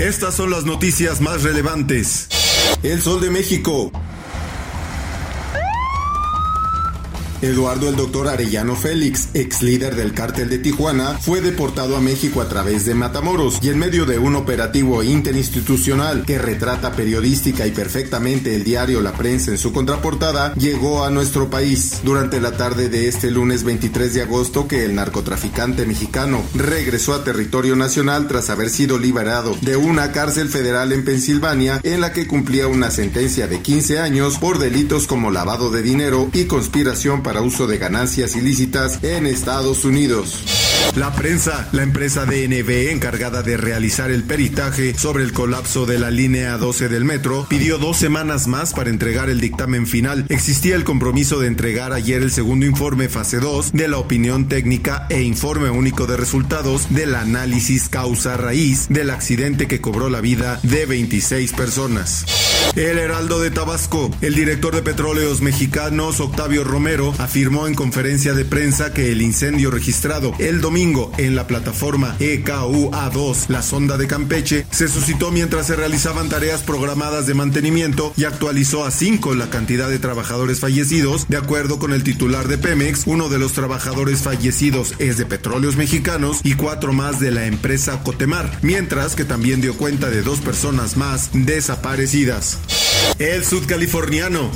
Estas son las noticias más relevantes. El Sol de México. Eduardo el Doctor Arellano Félix, ex líder del cártel de Tijuana, fue deportado a México a través de Matamoros y en medio de un operativo interinstitucional que retrata periodística y perfectamente el diario La Prensa en su contraportada, llegó a nuestro país. Durante la tarde de este lunes 23 de agosto que el narcotraficante mexicano regresó a territorio nacional tras haber sido liberado de una cárcel federal en Pensilvania en la que cumplía una sentencia de 15 años por delitos como lavado de dinero y conspiración para para uso de ganancias ilícitas en Estados Unidos. La prensa, la empresa DNB encargada de realizar el peritaje sobre el colapso de la línea 12 del metro, pidió dos semanas más para entregar el dictamen final. Existía el compromiso de entregar ayer el segundo informe fase 2 de la opinión técnica e informe único de resultados del análisis causa raíz del accidente que cobró la vida de 26 personas. El Heraldo de Tabasco, el director de Petróleos Mexicanos, Octavio Romero, afirmó en conferencia de prensa que el incendio registrado el domingo en la plataforma EKUA2, la sonda de Campeche, se suscitó mientras se realizaban tareas programadas de mantenimiento y actualizó a cinco la cantidad de trabajadores fallecidos. De acuerdo con el titular de Pemex, uno de los trabajadores fallecidos es de Petróleos Mexicanos y cuatro más de la empresa Cotemar, mientras que también dio cuenta de dos personas más desaparecidas. El sudcaliforniano.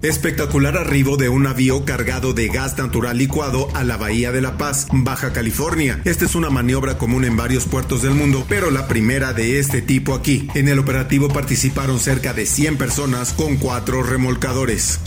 Espectacular arribo de un avión cargado de gas natural licuado a la Bahía de La Paz, Baja California. Esta es una maniobra común en varios puertos del mundo, pero la primera de este tipo aquí. En el operativo participaron cerca de 100 personas con cuatro remolcadores.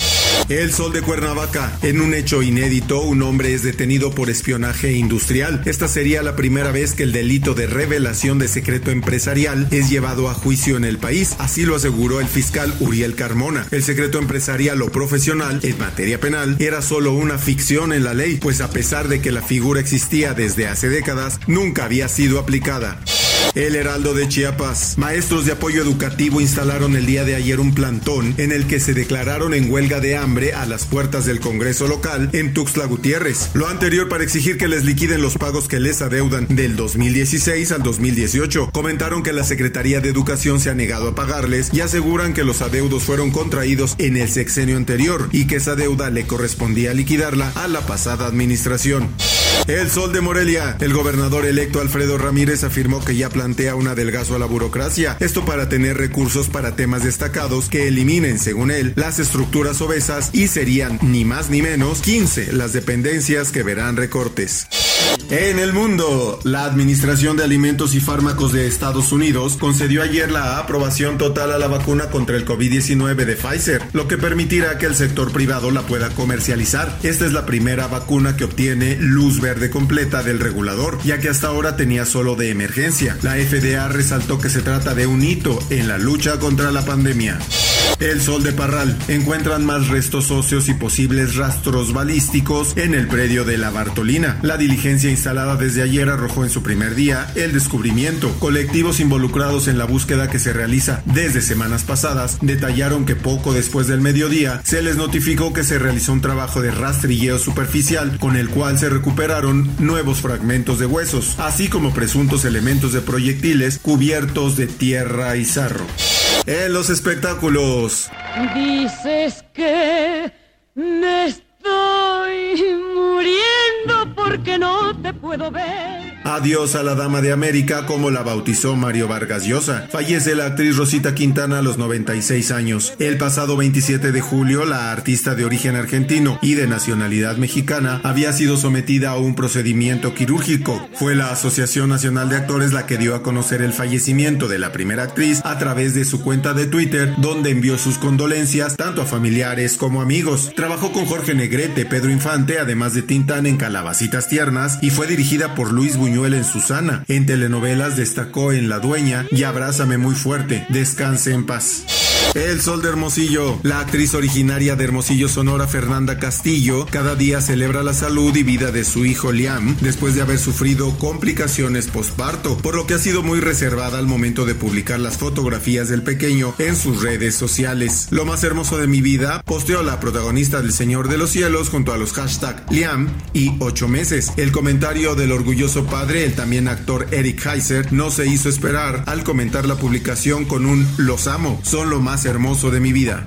El Sol de Cuernavaca. En un hecho inédito, un hombre es detenido por espionaje industrial. Esta sería la primera vez que el delito de revelación de secreto empresarial es llevado a juicio en el país. Así lo aseguró el fiscal Uriel Carmona. El secreto empresarial o profesional en materia penal era solo una ficción en la ley, pues a pesar de que la figura existía desde hace décadas, nunca había sido aplicada. El Heraldo de Chiapas. Maestros de apoyo educativo instalaron el día de ayer un plantón en el que se declararon en huelga de hambre a las puertas del Congreso local en Tuxtla Gutiérrez. Lo anterior para exigir que les liquiden los pagos que les adeudan del 2016 al 2018. Comentaron que la Secretaría de Educación se ha negado a pagarles y aseguran que los adeudos fueron contraídos en el sexenio anterior y que esa deuda le correspondía liquidarla a la pasada administración. El Sol de Morelia. El gobernador electo Alfredo Ramírez afirmó que ya plantea un adelgazo a la burocracia. Esto para tener recursos para temas destacados que eliminen, según él, las estructuras obesas y serían ni más ni menos 15 las dependencias que verán recortes. En el mundo, la Administración de Alimentos y Fármacos de Estados Unidos concedió ayer la aprobación total a la vacuna contra el COVID-19 de Pfizer, lo que permitirá que el sector privado la pueda comercializar. Esta es la primera vacuna que obtiene luz verde completa del regulador, ya que hasta ahora tenía solo de emergencia. La FDA resaltó que se trata de un hito en la lucha contra la pandemia. El Sol de Parral. Encuentran más restos óseos y posibles rastros balísticos en el predio de la Bartolina. La diligencia instalada desde ayer arrojó en su primer día el descubrimiento. Colectivos involucrados en la búsqueda que se realiza desde semanas pasadas detallaron que poco después del mediodía se les notificó que se realizó un trabajo de rastrilleo superficial con el cual se recuperaron nuevos fragmentos de huesos, así como presuntos elementos de proyectiles cubiertos de tierra y sarro. En los espectáculos. Dices que me estoy muriendo porque no te puedo ver. Adiós a la Dama de América, como la bautizó Mario Vargas Llosa. Fallece la actriz Rosita Quintana a los 96 años. El pasado 27 de julio, la artista de origen argentino y de nacionalidad mexicana había sido sometida a un procedimiento quirúrgico. Fue la Asociación Nacional de Actores la que dio a conocer el fallecimiento de la primera actriz a través de su cuenta de Twitter, donde envió sus condolencias tanto a familiares como amigos. Trabajó con Jorge Negrete, Pedro Infante, además de Tintán en Calabacitas Tiernas y fue dirigida por Luis Buñuel en Susana. En telenovelas destacó en La Dueña y Abrázame muy fuerte. Descanse en paz. El Sol de Hermosillo. La actriz originaria de Hermosillo, Sonora, Fernanda Castillo, cada día celebra la salud y vida de su hijo Liam después de haber sufrido complicaciones postparto, por lo que ha sido muy reservada al momento de publicar las fotografías del pequeño en sus redes sociales. Lo más hermoso de mi vida, posteó la protagonista del Señor de los Cielos junto a los hashtags Liam y 8 meses. El comentario del orgulloso padre, el también actor Eric Heiser, no se hizo esperar al comentar la publicación con un los amo, son lo más hermoso de mi vida.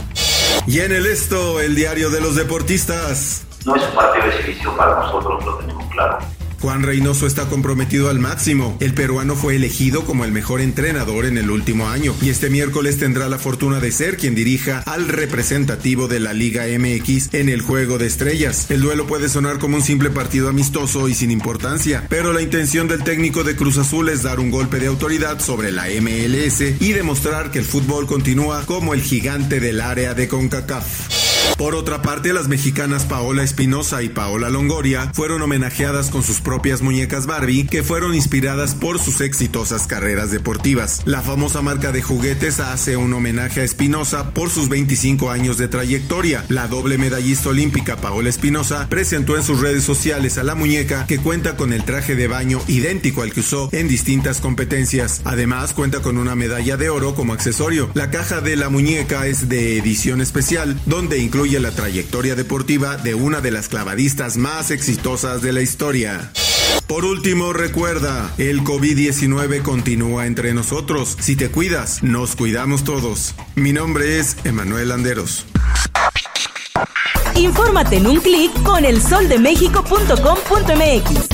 Y en el esto, el diario de los deportistas. No es un partido de para nosotros, lo tenemos claro. Juan Reynoso está comprometido al máximo. El peruano fue elegido como el mejor entrenador en el último año y este miércoles tendrá la fortuna de ser quien dirija al representativo de la Liga MX en el Juego de Estrellas. El duelo puede sonar como un simple partido amistoso y sin importancia, pero la intención del técnico de Cruz Azul es dar un golpe de autoridad sobre la MLS y demostrar que el fútbol continúa como el gigante del área de CONCACAF. Por otra parte, las mexicanas Paola Espinosa y Paola Longoria fueron homenajeadas con sus propias muñecas Barbie que fueron inspiradas por sus exitosas carreras deportivas. La famosa marca de juguetes hace un homenaje a Espinosa por sus 25 años de trayectoria. La doble medallista olímpica Paola Espinosa presentó en sus redes sociales a la muñeca que cuenta con el traje de baño idéntico al que usó en distintas competencias. Además, cuenta con una medalla de oro como accesorio. La caja de la muñeca es de edición especial, donde incluye la trayectoria deportiva de una de las clavadistas más exitosas de la historia. Por último, recuerda, el COVID-19 continúa entre nosotros. Si te cuidas, nos cuidamos todos. Mi nombre es Emanuel Anderos. Infórmate en un clic con elsoldemexico.com.mx.